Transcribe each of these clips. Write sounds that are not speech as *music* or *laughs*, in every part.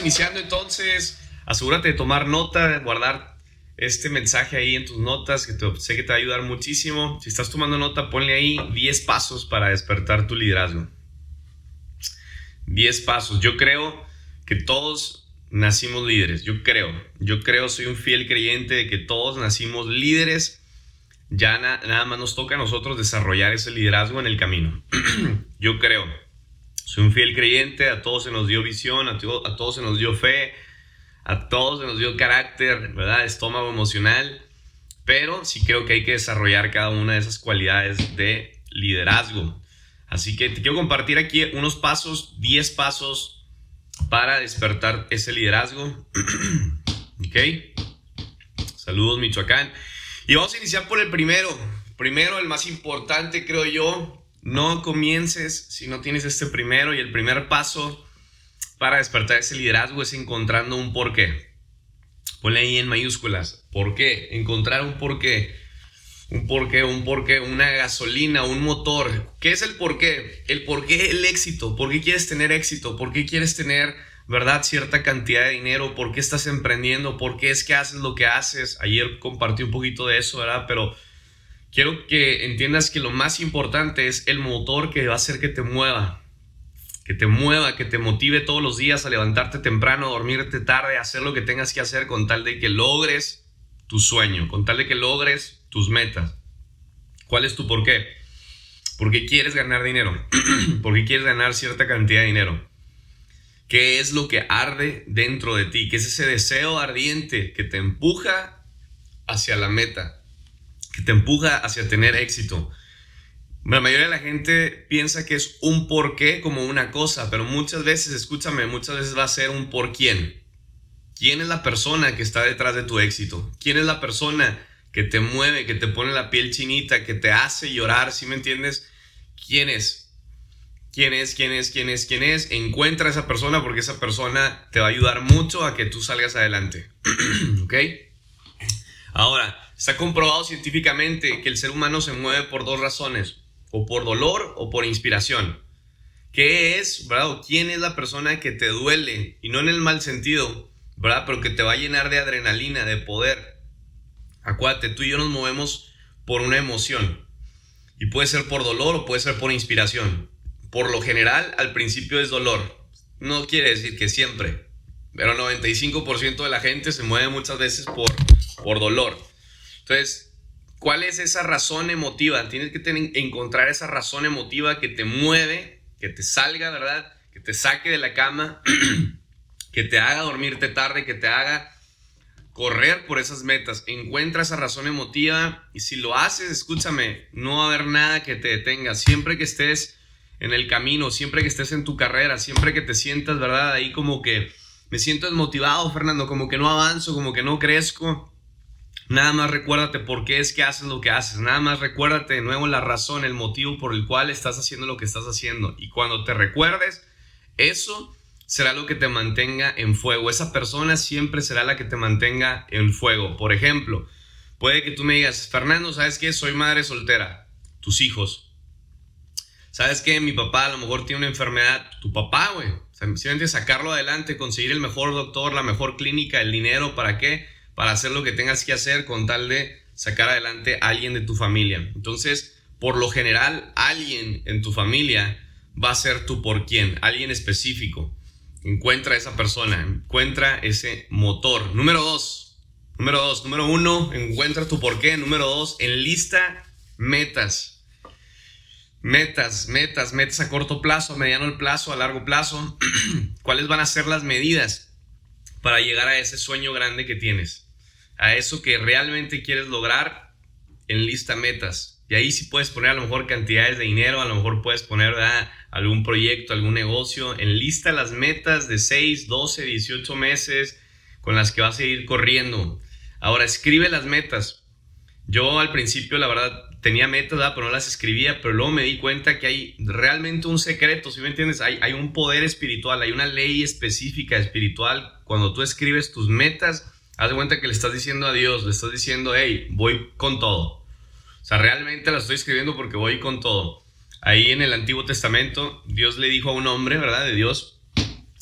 iniciando entonces. Asegúrate de tomar nota, de guardar este mensaje ahí en tus notas, que sé que te va a ayudar muchísimo. Si estás tomando nota, ponle ahí 10 pasos para despertar tu liderazgo. 10 pasos. Yo creo que todos nacimos líderes. Yo creo. Yo creo, soy un fiel creyente de que todos nacimos líderes. Ya nada más nos toca a nosotros desarrollar ese liderazgo en el camino. *clears throat* Yo creo. Soy un fiel creyente, a todos se nos dio visión, a, a todos se nos dio fe, a todos se nos dio carácter, ¿verdad? Estómago emocional, pero sí creo que hay que desarrollar cada una de esas cualidades de liderazgo. Así que te quiero compartir aquí unos pasos, 10 pasos para despertar ese liderazgo. *clears throat* ¿Ok? Saludos Michoacán. Y vamos a iniciar por el primero. Primero, el más importante, creo yo, no comiences si no tienes este primero y el primer paso para despertar ese liderazgo es encontrando un porqué. Ponle ahí en mayúsculas. ¿Por qué? Encontrar un porqué. Un porqué, un porqué, una gasolina, un motor. ¿Qué es el porqué? El porqué, el éxito. ¿Por qué quieres tener éxito? ¿Por qué quieres tener, verdad, cierta cantidad de dinero? ¿Por qué estás emprendiendo? ¿Por qué es que haces lo que haces? Ayer compartí un poquito de eso, ¿verdad? Pero quiero que entiendas que lo más importante es el motor que va a hacer que te mueva, que te mueva, que te motive todos los días a levantarte temprano, a dormirte tarde, a hacer lo que tengas que hacer con tal de que logres tu sueño, con tal de que logres tus metas. ¿Cuál es tu por qué? Porque quieres ganar dinero, *clears throat* porque quieres ganar cierta cantidad de dinero. ¿Qué es lo que arde dentro de ti? ¿Qué es ese deseo ardiente que te empuja hacia la meta? Que te empuja hacia tener éxito. La mayoría de la gente piensa que es un por qué como una cosa, pero muchas veces, escúchame, muchas veces va a ser un por quién. ¿Quién es la persona que está detrás de tu éxito? ¿Quién es la persona que te mueve, que te pone la piel chinita, que te hace llorar? ¿Sí me entiendes? ¿Quién es? ¿Quién es? ¿Quién es? ¿Quién es? ¿Quién es? Encuentra a esa persona porque esa persona te va a ayudar mucho a que tú salgas adelante. *clears throat* ¿Ok? Ahora, Está comprobado científicamente que el ser humano se mueve por dos razones, o por dolor o por inspiración. ¿Qué es, verdad? ¿Quién es la persona que te duele? Y no en el mal sentido, ¿verdad? Pero que te va a llenar de adrenalina, de poder. Acuérdate, tú y yo nos movemos por una emoción. Y puede ser por dolor o puede ser por inspiración. Por lo general, al principio es dolor. No quiere decir que siempre. Pero 95% de la gente se mueve muchas veces por, por dolor. Entonces, ¿cuál es esa razón emotiva? Tienes que tener, encontrar esa razón emotiva que te mueve, que te salga, ¿verdad? Que te saque de la cama, *clears throat* que te haga dormirte tarde, que te haga correr por esas metas. Encuentra esa razón emotiva y si lo haces, escúchame, no va a haber nada que te detenga. Siempre que estés en el camino, siempre que estés en tu carrera, siempre que te sientas, ¿verdad? Ahí como que me siento desmotivado, Fernando, como que no avanzo, como que no crezco. Nada más recuérdate por qué es que haces lo que haces. Nada más recuérdate de nuevo la razón, el motivo por el cual estás haciendo lo que estás haciendo. Y cuando te recuerdes, eso será lo que te mantenga en fuego. Esa persona siempre será la que te mantenga en fuego. Por ejemplo, puede que tú me digas, Fernando, ¿sabes qué? Soy madre soltera. Tus hijos. ¿Sabes qué? Mi papá a lo mejor tiene una enfermedad. Tu papá, güey. simplemente sacarlo adelante, conseguir el mejor doctor, la mejor clínica, el dinero, ¿para qué? Para hacer lo que tengas que hacer con tal de sacar adelante a alguien de tu familia. Entonces, por lo general, alguien en tu familia va a ser tu por quién, alguien específico. Encuentra a esa persona, encuentra ese motor. Número dos, número dos, número uno, encuentra tu por qué. Número dos, enlista metas. Metas, metas, metas a corto plazo, a mediano plazo, a largo plazo. *clears throat* ¿Cuáles van a ser las medidas para llegar a ese sueño grande que tienes? A eso que realmente quieres lograr en lista metas. Y ahí sí puedes poner a lo mejor cantidades de dinero, a lo mejor puedes poner algún proyecto, algún negocio. En lista las metas de 6, 12, 18 meses con las que vas a ir corriendo. Ahora escribe las metas. Yo al principio, la verdad, tenía metas, pero no las escribía, pero luego me di cuenta que hay realmente un secreto, si me entiendes? Hay, hay un poder espiritual, hay una ley específica espiritual. Cuando tú escribes tus metas, haz de cuenta que le estás diciendo a Dios, le estás diciendo, hey, voy con todo. O sea, realmente la estoy escribiendo porque voy con todo. Ahí en el Antiguo Testamento, Dios le dijo a un hombre, ¿verdad? De Dios,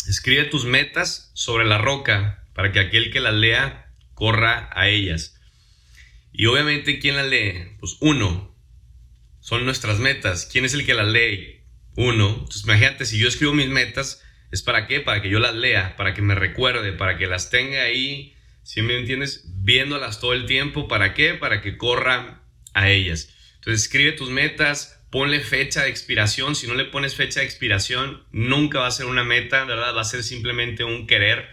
Escribe tus metas sobre la roca para que aquel que las lea corra a ellas. Y obviamente, ¿quién las lee? Pues uno. Son nuestras metas. ¿Quién es el que las lee? Uno. Entonces, imagínate, si yo escribo mis metas, ¿es para qué? Para que yo las lea, para que me recuerde, para que las tenga ahí, si me entiendes? Viéndolas todo el tiempo. ¿Para qué? Para que corra a ellas. Entonces, escribe tus metas, ponle fecha de expiración. Si no le pones fecha de expiración, nunca va a ser una meta, ¿verdad? Va a ser simplemente un querer.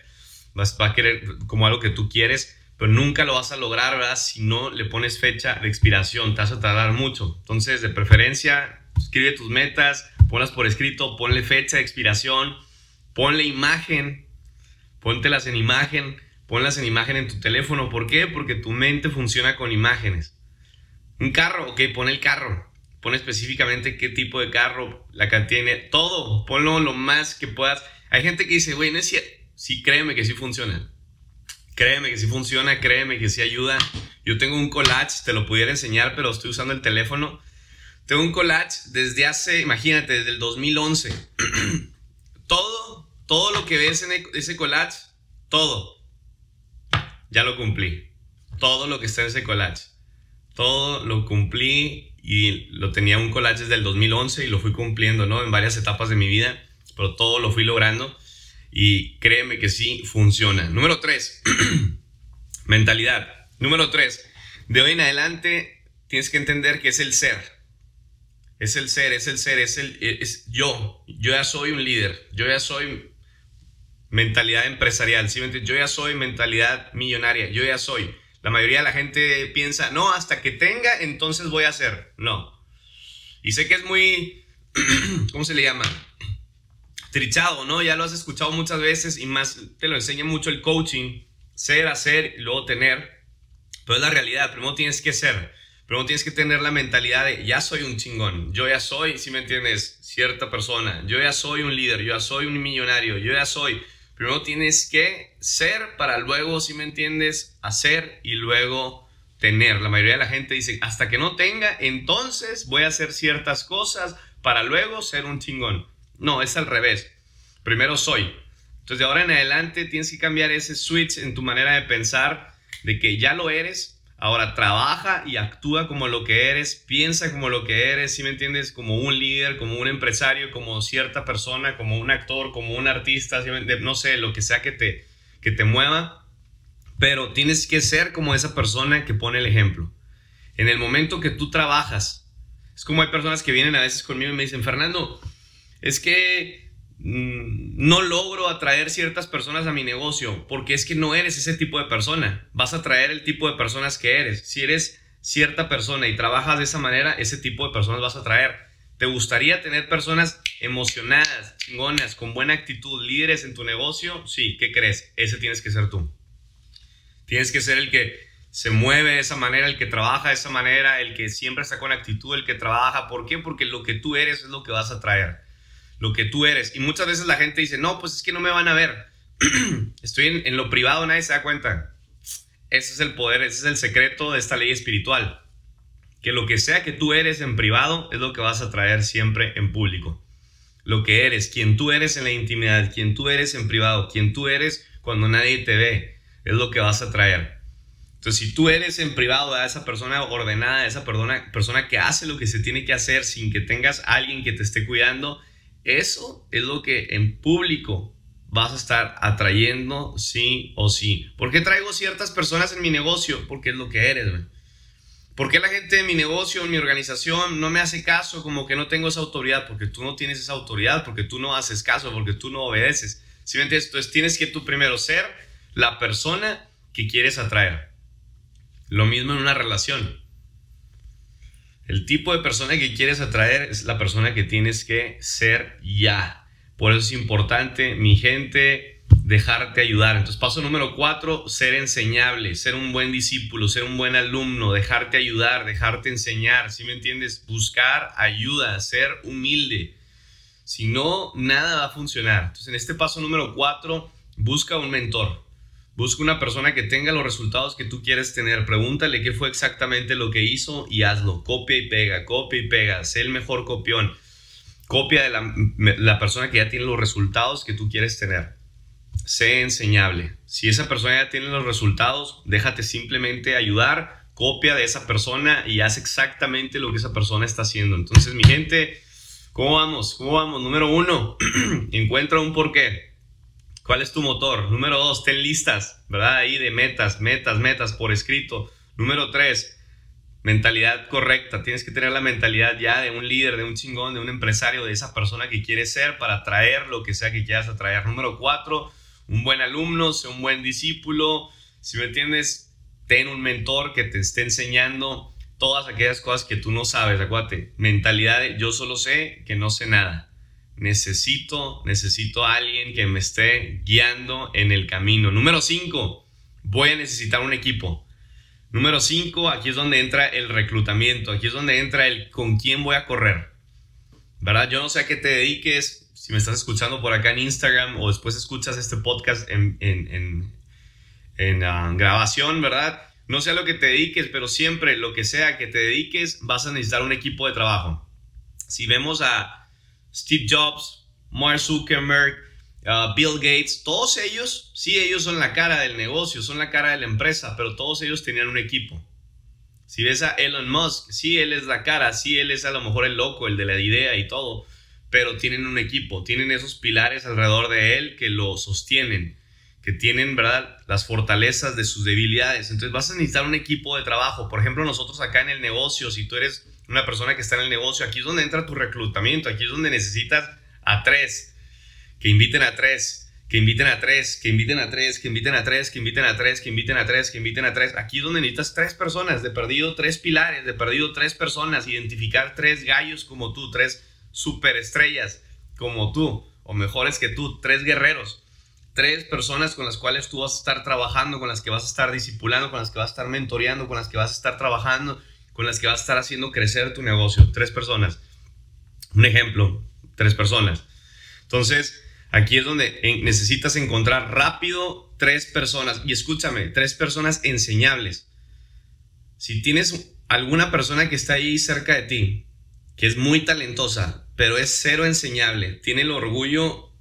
Vas, va a querer como algo que tú quieres, pero nunca lo vas a lograr, ¿verdad? Si no le pones fecha de expiración, te vas a tardar mucho. Entonces, de preferencia, escribe tus metas, ponlas por escrito, ponle fecha de expiración, ponle imagen, póntelas en imagen, ponlas en imagen en tu teléfono. ¿Por qué? Porque tu mente funciona con imágenes. Un carro, ok, pon el carro pon específicamente qué tipo de carro, la cantidad, tiene, todo, ponlo lo más que puedas. Hay gente que dice, güey, no es cierto. Sí, créeme que sí funciona. Créeme que sí funciona, créeme que sí ayuda. Yo tengo un collage, te lo pudiera enseñar, pero estoy usando el teléfono. Tengo un collage desde hace, imagínate, desde el 2011. *clears throat* todo, todo lo que ves en ese collage, todo, ya lo cumplí. Todo lo que está en ese collage. Todo lo cumplí y lo tenía un collage desde el 2011 y lo fui cumpliendo, ¿no? En varias etapas de mi vida, pero todo lo fui logrando y créeme que sí funciona. Número 3, *clears throat* mentalidad. Número 3, de hoy en adelante tienes que entender que es el ser. Es el ser, es el ser, es el es yo. Yo ya soy un líder. Yo ya soy mentalidad empresarial, ¿sí? Yo ya soy mentalidad millonaria. Yo ya soy. La mayoría de la gente piensa, no, hasta que tenga, entonces voy a hacer. No. Y sé que es muy, *clears throat* ¿cómo se le llama? Trichado, ¿no? Ya lo has escuchado muchas veces y más te lo enseña mucho el coaching. Ser, hacer y luego tener. Pero es la realidad. Primero tienes que ser. Primero tienes que tener la mentalidad de, ya soy un chingón. Yo ya soy, si me entiendes, cierta persona. Yo ya soy un líder. Yo ya soy un millonario. Yo ya soy Primero tienes que ser para luego, si me entiendes, hacer y luego tener. La mayoría de la gente dice, hasta que no tenga, entonces voy a hacer ciertas cosas para luego ser un chingón. No, es al revés. Primero soy. Entonces de ahora en adelante tienes que cambiar ese switch en tu manera de pensar de que ya lo eres Ahora trabaja y actúa como lo que eres, piensa como lo que eres, si me entiendes, como un líder, como un empresario, como cierta persona, como un actor, como un artista, no sé, lo que sea que te, que te mueva, pero tienes que ser como esa persona que pone el ejemplo. En el momento que tú trabajas, es como hay personas que vienen a veces conmigo y me dicen, Fernando, es que no logro atraer ciertas personas a mi negocio porque es que no eres ese tipo de persona. Vas a atraer el tipo de personas que eres. Si eres cierta persona y trabajas de esa manera, ese tipo de personas vas a atraer. ¿Te gustaría tener personas emocionadas, chingonas, con buena actitud, líderes en tu negocio? Sí, ¿qué crees? Ese tienes que ser tú. Tienes que ser el que se mueve de esa manera, el que trabaja de esa manera, el que siempre está con actitud, el que trabaja. ¿Por qué? Porque lo que tú eres es lo que vas a traer lo que tú eres. Y muchas veces la gente dice, no, pues es que no me van a ver. *clears throat* Estoy en, lo privado, nadie se da cuenta. Ese es el poder, ese es el secreto de esta ley espiritual. Que lo que sea que tú eres en privado es lo que vas a traer siempre en público. Lo que eres, quien tú eres en la intimidad, quien tú eres en privado, quien tú eres cuando nadie te ve, es lo que vas a traer. Entonces, si tú eres en privado a esa persona ordenada, esa persona, persona que hace lo que se tiene que hacer sin que tengas alguien que te esté cuidando, eso es lo que en público vas a estar atrayendo sí o sí. ¿Por qué traigo ciertas personas en mi negocio? Porque es lo que eres, güey. ¿Por qué la gente de mi negocio, en mi organización, no me hace caso como que no tengo esa autoridad? Porque tú no tienes esa autoridad, porque tú no haces caso, porque tú no obedeces. ¿Sí me entiendes? Entonces tienes que tú primero ser la persona que quieres atraer. Lo mismo en una relación. El tipo de persona que quieres atraer es la persona que tienes que ser ya. Por eso es importante, mi gente, dejarte ayudar. Entonces, paso número cuatro, ser enseñable, ser un buen discípulo, ser un buen alumno, dejarte ayudar, dejarte enseñar. ¿Sí me entiendes? Buscar ayuda, ser humilde. Si no, nada va a funcionar. Entonces, en este paso número cuatro, busca un mentor. Busca una persona que tenga los resultados que tú quieres tener. Pregúntale qué fue exactamente lo que hizo y hazlo. Copia y pega, copia y pega. Sé el mejor copión. copia de la, persona que ya tiene los resultados que tú quieres tener. Sé enseñable. Si esa persona ya tiene los resultados, déjate simplemente ayudar, copia de esa persona y haz exactamente lo que esa persona está haciendo. Entonces, mi gente, ¿cómo vamos? ¿Cómo vamos? Número uno, *clears throat* encuentra un porqué. ¿Cuál es tu motor? Número dos, ten listas, ¿verdad? Ahí de metas, metas, metas por escrito. Número tres, mentalidad correcta. Tienes que tener la mentalidad ya de un líder, de un chingón, de un empresario, de esa persona que quieres ser para atraer lo que sea que quieras atraer. Número cuatro, un buen alumno, sea un buen discípulo. Si me entiendes, ten un mentor que te esté enseñando todas aquellas cosas que tú no sabes. Acuérdate, mentalidad de yo solo sé que no sé nada. Necesito, necesito a alguien que me esté guiando en el camino. Número cinco, voy a necesitar un equipo. Número 5, aquí es donde entra el reclutamiento, aquí es donde entra el con quién voy a correr. ¿Verdad? Yo no sé a qué te dediques, si me estás escuchando por acá en Instagram o después escuchas este podcast en, en, en, ah, grabación, ¿verdad? No sé a lo que te dediques, pero siempre lo que sea que te dediques, vas a necesitar un equipo de trabajo. Si vemos a Steve Jobs, Mark Zuckerberg, Uh, Bill Gates, todos ellos, sí, ellos son la cara del negocio, son la cara de la empresa, pero todos ellos tenían un equipo. Si ves a Elon Musk, sí, él es la cara, sí, él es a lo mejor el loco, el de la idea y todo, pero tienen un equipo, tienen esos pilares alrededor de él que lo sostienen, que tienen, ¿verdad?, las fortalezas de sus debilidades. Entonces vas a necesitar un equipo de trabajo. Por ejemplo, nosotros acá en el negocio, si tú eres una persona que está en el negocio, aquí es donde entra tu reclutamiento, aquí es donde necesitas a tres que inviten a tres, que inviten a tres, que inviten a tres, que inviten a tres, que inviten a tres, que inviten a tres, que inviten a tres. Aquí es donde necesitas tres personas, de perdido tres pilares, de perdido tres personas, identificar tres gallos como tú, tres superestrellas como tú, o mejores que tú, tres guerreros, tres personas con las cuales tú vas a estar trabajando, con las que vas a estar discipulando, con las que vas a estar mentoreando, con las que vas a estar trabajando, con las que vas a estar haciendo crecer tu negocio. Tres personas. Un ejemplo, tres personas. Entonces, Aquí es donde necesitas encontrar rápido tres personas. Y escúchame, tres personas enseñables. Si tienes alguna persona que está ahí cerca de ti, que es muy talentosa, pero es cero enseñable, tiene el orgullo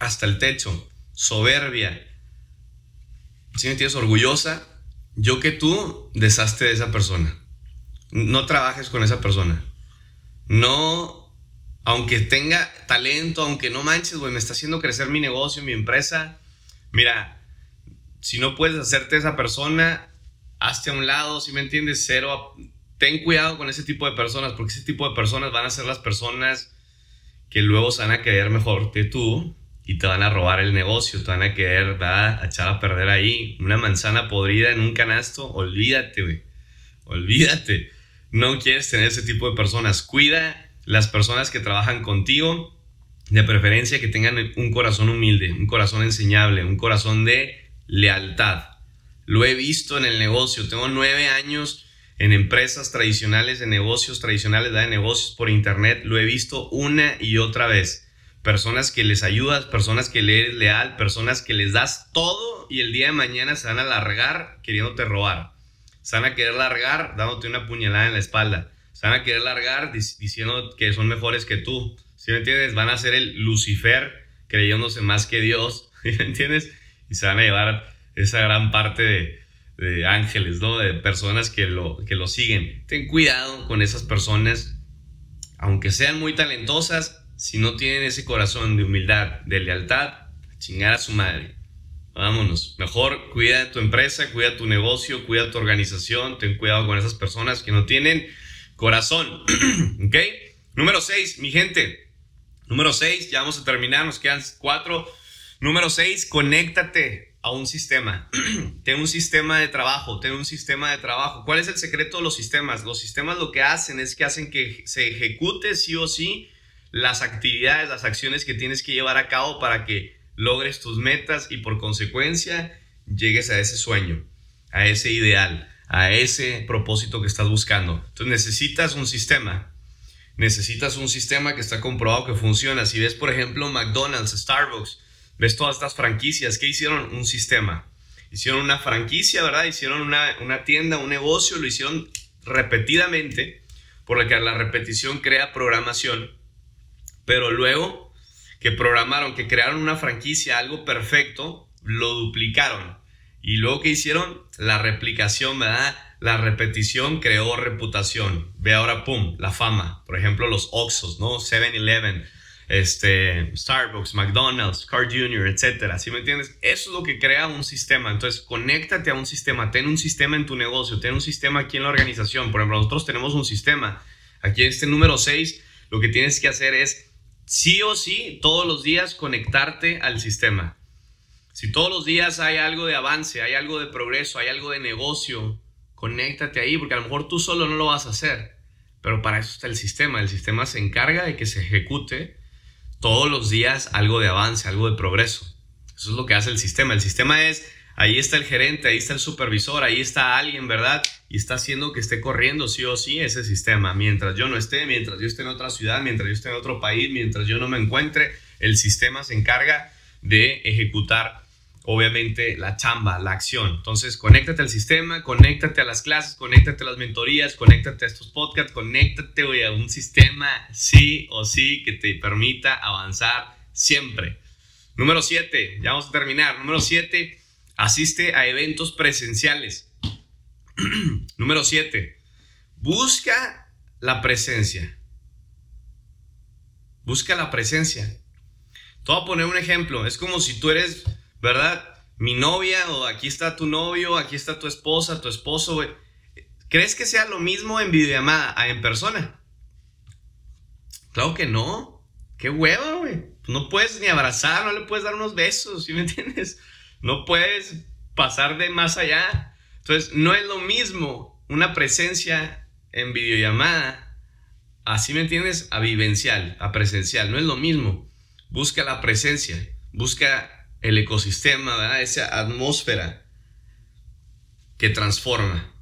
hasta el techo, soberbia, si me tienes orgullosa, yo que tú deshazte de esa persona. No trabajes con esa persona. No aunque tenga talento, aunque no manches, güey, me está haciendo crecer mi negocio, mi empresa. Mira, si no puedes hacerte esa persona, hazte a un lado, si me entiendes, cero. Ten cuidado con ese tipo de personas, porque ese tipo de personas van a ser las personas que luego se van a querer mejor que tú y te van a robar el negocio, te van a querer a echar a perder ahí. Una manzana podrida en un canasto, olvídate, güey. Olvídate. No quieres tener ese tipo de personas. Cuida las personas que trabajan contigo, de preferencia que tengan un corazón humilde, un corazón enseñable, un corazón de lealtad. Lo he visto en el negocio, tengo nueve años en empresas tradicionales, de negocios tradicionales, de negocios por internet, lo he visto una y otra vez. Personas que les ayudas, personas que le eres leal, personas que les das todo y el día de mañana se van a largar queriéndote robar. Se van a querer largar dándote una puñalada en la espalda se van a querer largar diciendo que son mejores que tú. ¿Sí me entiendes? Van a ser el Lucifer creyéndose más que Dios. *laughs* ¿Sí me entiendes? Y se van a llevar esa gran parte de, ángeles, ¿no? De personas que lo, que lo siguen. Ten cuidado con esas personas, aunque sean muy talentosas, si no tienen ese corazón de humildad, de lealtad, chingar a su madre. Vámonos. Mejor cuida tu empresa, cuida tu negocio, cuida tu organización, ten cuidado con esas personas que no tienen corazón. *clears throat* ¿Ok? Número 6, mi gente. Número 6, ya vamos a terminar, nos quedan 4. Número 6, conéctate a un sistema. *clears throat* ten un sistema de trabajo, ten un sistema de trabajo. ¿Cuál es el secreto de los sistemas? Los sistemas lo que hacen es que hacen que se ejecute sí o sí las actividades, las acciones que tienes que llevar a cabo para que logres tus metas y por consecuencia llegues a ese sueño, a ese ideal a ese propósito que estás buscando. Entonces necesitas un sistema. Necesitas un sistema que está comprobado que funciona. Si ves, por ejemplo, McDonald's, Starbucks, ves todas estas franquicias, ¿qué hicieron? Un sistema. Hicieron una franquicia, ¿verdad? Hicieron una, una tienda, un negocio, lo hicieron repetidamente, por lo que la repetición crea programación. Pero luego que programaron, que crearon una franquicia, algo perfecto, lo duplicaron. Y luego que hicieron la replicación, ¿verdad? La repetición creó reputación. Ve ahora, pum, la fama. Por ejemplo, los Oxos, ¿no? 7-Eleven, este, Starbucks, McDonald's, Car Jr., etcétera. ¿Sí me entiendes? Eso es lo que crea un sistema. Entonces, conéctate a un sistema. Ten un sistema en tu negocio. Ten un sistema aquí en la organización. Por ejemplo, nosotros tenemos un sistema. Aquí en este número 6, lo que tienes que hacer es, sí o sí, todos los días conectarte al sistema. Si todos los días hay algo de avance, hay algo de progreso, hay algo de negocio, conéctate ahí, porque a lo mejor tú solo no lo vas a hacer. Pero para eso está el sistema. El sistema se encarga de que se ejecute todos los días algo de avance, algo de progreso. Eso es lo que hace el sistema. El sistema es, ahí está el gerente, ahí está el supervisor, ahí está alguien, ¿verdad? Y está haciendo que esté corriendo sí o sí ese sistema. Mientras yo no esté, mientras yo esté en otra ciudad, mientras yo esté en otro país, mientras yo no me encuentre, el sistema se encarga de ejecutar obviamente la chamba, la acción. Entonces, conéctate al sistema, conéctate a las clases, conéctate a las mentorías, conéctate a estos podcasts, conéctate a un sistema sí o sí que te permita avanzar siempre. Número 7, ya vamos a terminar. Número 7, asiste a eventos presenciales. *clears throat* Número 7, busca la presencia. Busca la presencia. Te voy a poner un ejemplo. Es como si tú eres ¿verdad? Mi novia o aquí está tu novio, aquí está tu esposa, tu esposo. ¿Crees que sea lo mismo en videollamada a en persona? Claro que no. Qué huevo, güey. No puedes ni abrazar, no le puedes dar unos besos, ¿sí me entiendes? No puedes pasar de más allá. Entonces, no es lo mismo una presencia en videollamada, así me entiendes, a vivencial, a presencial. No es lo mismo. Busca la presencia, busca el ecosistema, ¿verdad? esa atmósfera que transforma.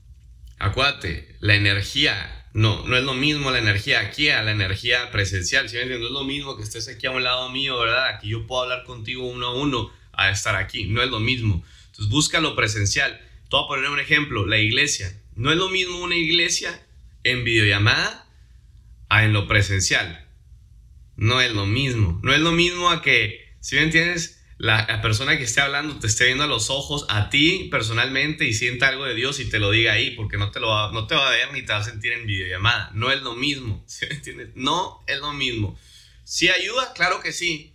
Acuérdate, la energía, no, no es lo mismo la energía aquí a la energía presencial, ¿sí? No es lo mismo que estés aquí a un lado mío, ¿verdad? Aquí yo puedo hablar contigo uno a uno a estar aquí, no es lo mismo. Entonces busca lo presencial. Te voy a poner un ejemplo, la iglesia. No es lo mismo una iglesia en videollamada a en lo presencial. No es lo mismo. No es lo mismo a que, si me entiendes? la, persona que esté hablando te esté viendo a los ojos a ti personalmente y sienta algo de Dios y te lo diga ahí, porque no te, lo va, no te va a ver ni te va a sentir en videollamada. No es lo mismo. *laughs* No es lo mismo. ¿Sí ayuda? Claro que sí,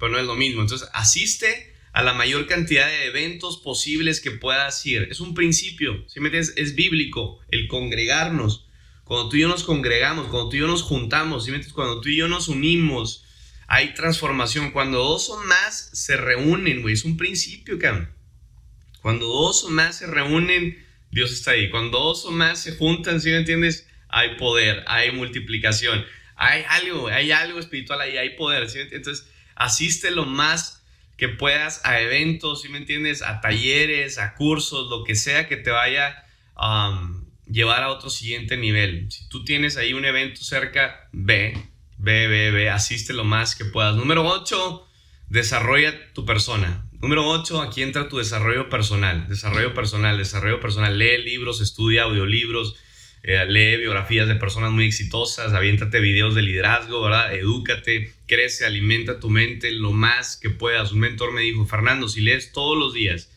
pero no es lo mismo. Entonces, asiste a la mayor cantidad de eventos posibles que puedas ir. Es un principio, ¿sí me entiendes? Es bíblico el congregarnos. Cuando tú y yo nos congregamos, cuando tú y yo nos juntamos, ¿sí me entiendes? Cuando tú y yo nos unimos, hay transformación. Cuando dos o más se reúnen, güey, es un principio, cabrón. Cuando dos o más se reúnen, Dios está ahí. Cuando dos o más se juntan, ¿sí me entiendes? Hay poder, hay multiplicación, hay algo, hay algo espiritual ahí, hay poder, ¿sí? Entonces, asiste lo más que puedas a eventos, ¿sí me entiendes? A talleres, a cursos, lo que sea que te vaya a um, llevar a otro siguiente nivel. Si tú tienes ahí un evento cerca, ve, Ve, ve, ve, asiste lo más que puedas. Número 8, desarrolla tu persona. Número 8, aquí entra tu desarrollo personal. Desarrollo personal, desarrollo personal. Lee libros, estudia audiolibros, eh, lee biografías de personas muy exitosas, aviéntate videos de liderazgo, ¿verdad? Edúcate, crece, alimenta tu mente lo más que puedas. Un mentor me dijo, Fernando, si lees todos los días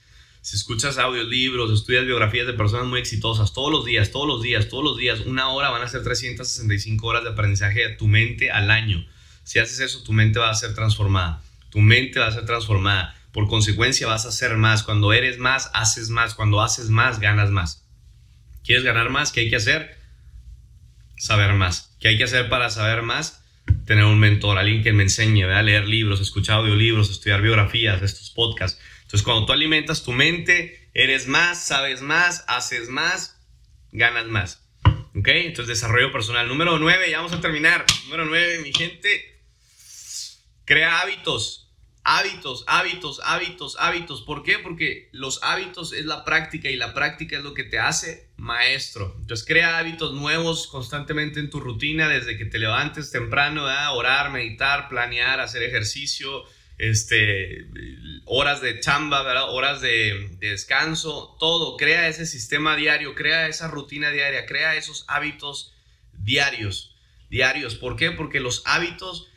si escuchas audiolibros, estudias biografías de personas muy exitosas todos los días, todos los días, todos los días, una hora van a ser 365 horas de aprendizaje de tu mente al año. Si haces eso, tu mente va a ser transformada. Tu mente va a ser transformada. Por consecuencia, vas a hacer más. Cuando eres más, haces más. Cuando haces más, ganas más. ¿Quieres ganar más? ¿Qué hay que hacer? Saber más. ¿Qué hay que hacer para saber más? Tener un mentor, alguien que me enseñe, a leer libros, escuchar audiolibros, estudiar biografías, estos podcasts entonces, cuando tú alimentas tu mente, eres más, sabes más, haces más, ganas más. ¿Ok? Entonces, desarrollo personal. Número 9, ya vamos a terminar. Número 9, mi gente, crea hábitos. Hábitos, hábitos, hábitos, hábitos. ¿Por qué? Porque los hábitos es la práctica y la práctica es lo que te hace maestro. Entonces crea hábitos nuevos constantemente en tu rutina desde que te levantes temprano, orar, meditar, planear, hacer ejercicio, este, horas de chamba, ¿verdad? horas de, descanso, todo. Crea ese sistema diario, crea esa rutina diaria, crea esos hábitos diarios. Diarios. ¿Por qué? Porque los hábitos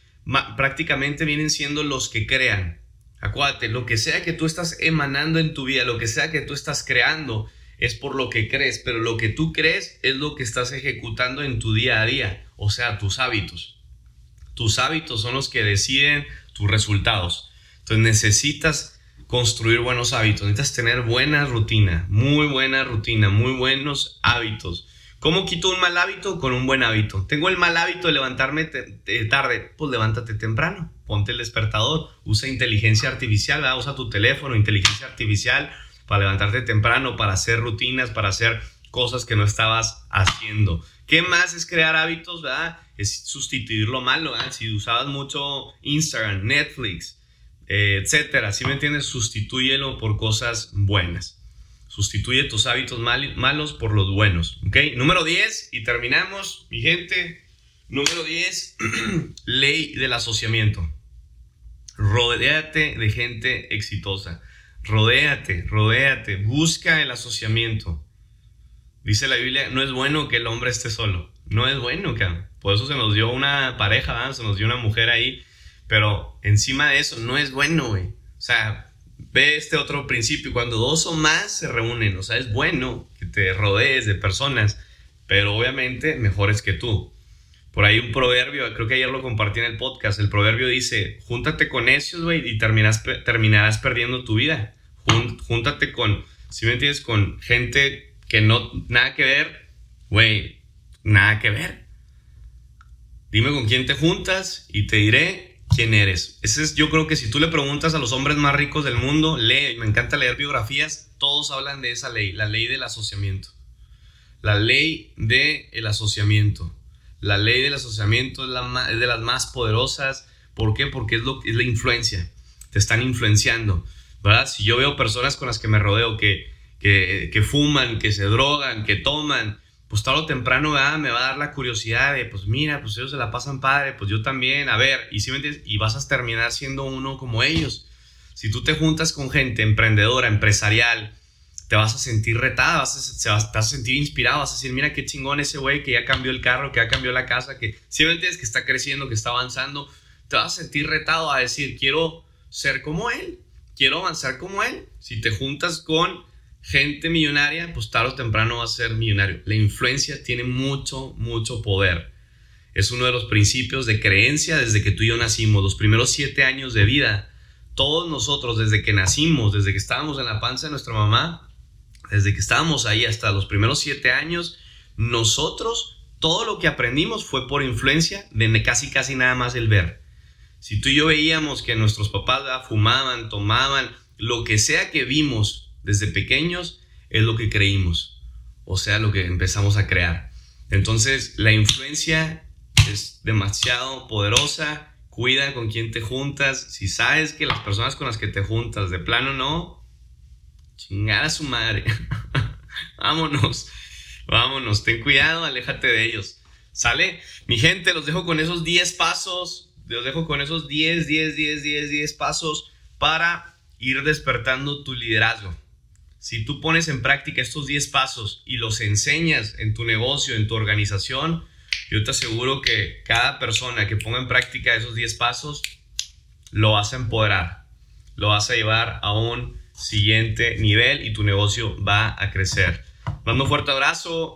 prácticamente vienen siendo los que crean. Acuérdate, lo que sea que tú estás emanando en tu vida, lo que sea que tú estás creando, es por lo que crees, pero lo que tú crees es lo que estás ejecutando en tu día a día, o sea, tus hábitos. Tus hábitos son los que deciden tus resultados. Entonces necesitas construir buenos hábitos, necesitas tener buena rutina, muy buena rutina, muy buenos hábitos. ¿Cómo quito un mal hábito? Con un buen hábito. Tengo el mal hábito de levantarme tarde. Pues levántate temprano. Ponte el despertador. Usa inteligencia artificial. Usa tu teléfono, inteligencia artificial, para levantarte temprano, para hacer rutinas, para hacer cosas que no estabas haciendo. ¿Qué más es crear hábitos? ¿verdad? Es sustituir lo malo. Si usabas mucho Instagram, Netflix, eh, etcétera, si me entiendes, sustitúyelo por cosas buenas. Sustituye tus hábitos malos por los buenos. ¿Ok? Número 10, y terminamos, mi gente. Número 10, *clears throat* ley del asociamiento. Rodéate de gente exitosa. Rodéate, rodéate, busca el asociamiento. Dice la Biblia, no es bueno que el hombre esté solo. No es bueno, que Por eso se nos dio una pareja, se nos dio una mujer ahí. Pero encima de eso, no es bueno, güey. O sea, ve este otro principio, cuando dos o más se reúnen, o sea, es bueno que te rodees de personas, pero obviamente mejores que tú. Por ahí un proverbio, creo que ayer lo compartí en el podcast, el proverbio dice, júntate con necios, güey, y terminas, terminarás perdiendo tu vida. júntate con, si me entiendes, con gente que no, nada que ver, güey, nada que ver. Dime con quién te juntas y te diré quién eres. Ese es, yo creo que si tú le preguntas a los hombres más ricos del mundo, lee, me encanta leer biografías, todos hablan de esa ley, la ley del asociamiento. La ley del asociamiento. La ley del asociamiento es, de las más poderosas. ¿Por qué? Porque es, lo, es la influencia. Te están influenciando. ¿verdad? Si yo veo personas con las que me rodeo que, que, que fuman, que se drogan, que toman, pues tarde o temprano me va a dar la curiosidad de, pues mira, pues ellos se la pasan padre, pues yo también, a ver, y si me entiendes, y vas a terminar siendo uno como ellos. Si tú te juntas con gente emprendedora, empresarial, te vas a sentir retada, vas a, te vas a sentir inspirado, vas a decir, mira qué chingón ese güey que ya cambió el carro, que ya cambió la casa, que si me entiendes, que está creciendo, que está avanzando, te vas a sentir retado a decir, quiero ser como él, quiero avanzar como él. Si te juntas con gente millonaria, pues tarde o temprano va a ser millonario. La influencia tiene mucho, mucho poder. Es uno de los principios de creencia desde que tú y yo nacimos, los primeros siete años de vida. Todos nosotros, desde que nacimos, desde que estábamos en la panza de nuestra mamá, desde que estábamos ahí hasta los primeros siete años, nosotros, todo lo que aprendimos fue por influencia de casi, casi nada más el ver. Si tú y yo veíamos que nuestros papás fumaban, tomaban, lo que sea que vimos desde pequeños es lo que creímos, o sea, lo que empezamos a crear. Entonces, la influencia es demasiado poderosa. Cuida con quién te juntas. Si sabes que las personas con las que te juntas de plano no, chingada a su madre. *laughs* vámonos, vámonos. Ten cuidado, aléjate de ellos. ¿Sale? Mi gente, los dejo con esos 10 pasos. Los dejo con esos 10, 10, 10, 10, 10 pasos para ir despertando tu liderazgo. Si tú pones en práctica estos 10 pasos y los enseñas en tu negocio, en tu organización, yo te aseguro que cada persona que ponga en práctica esos 10 pasos, lo vas a empoderar, lo vas a llevar a un siguiente nivel y tu negocio va a crecer. Mando un fuerte abrazo.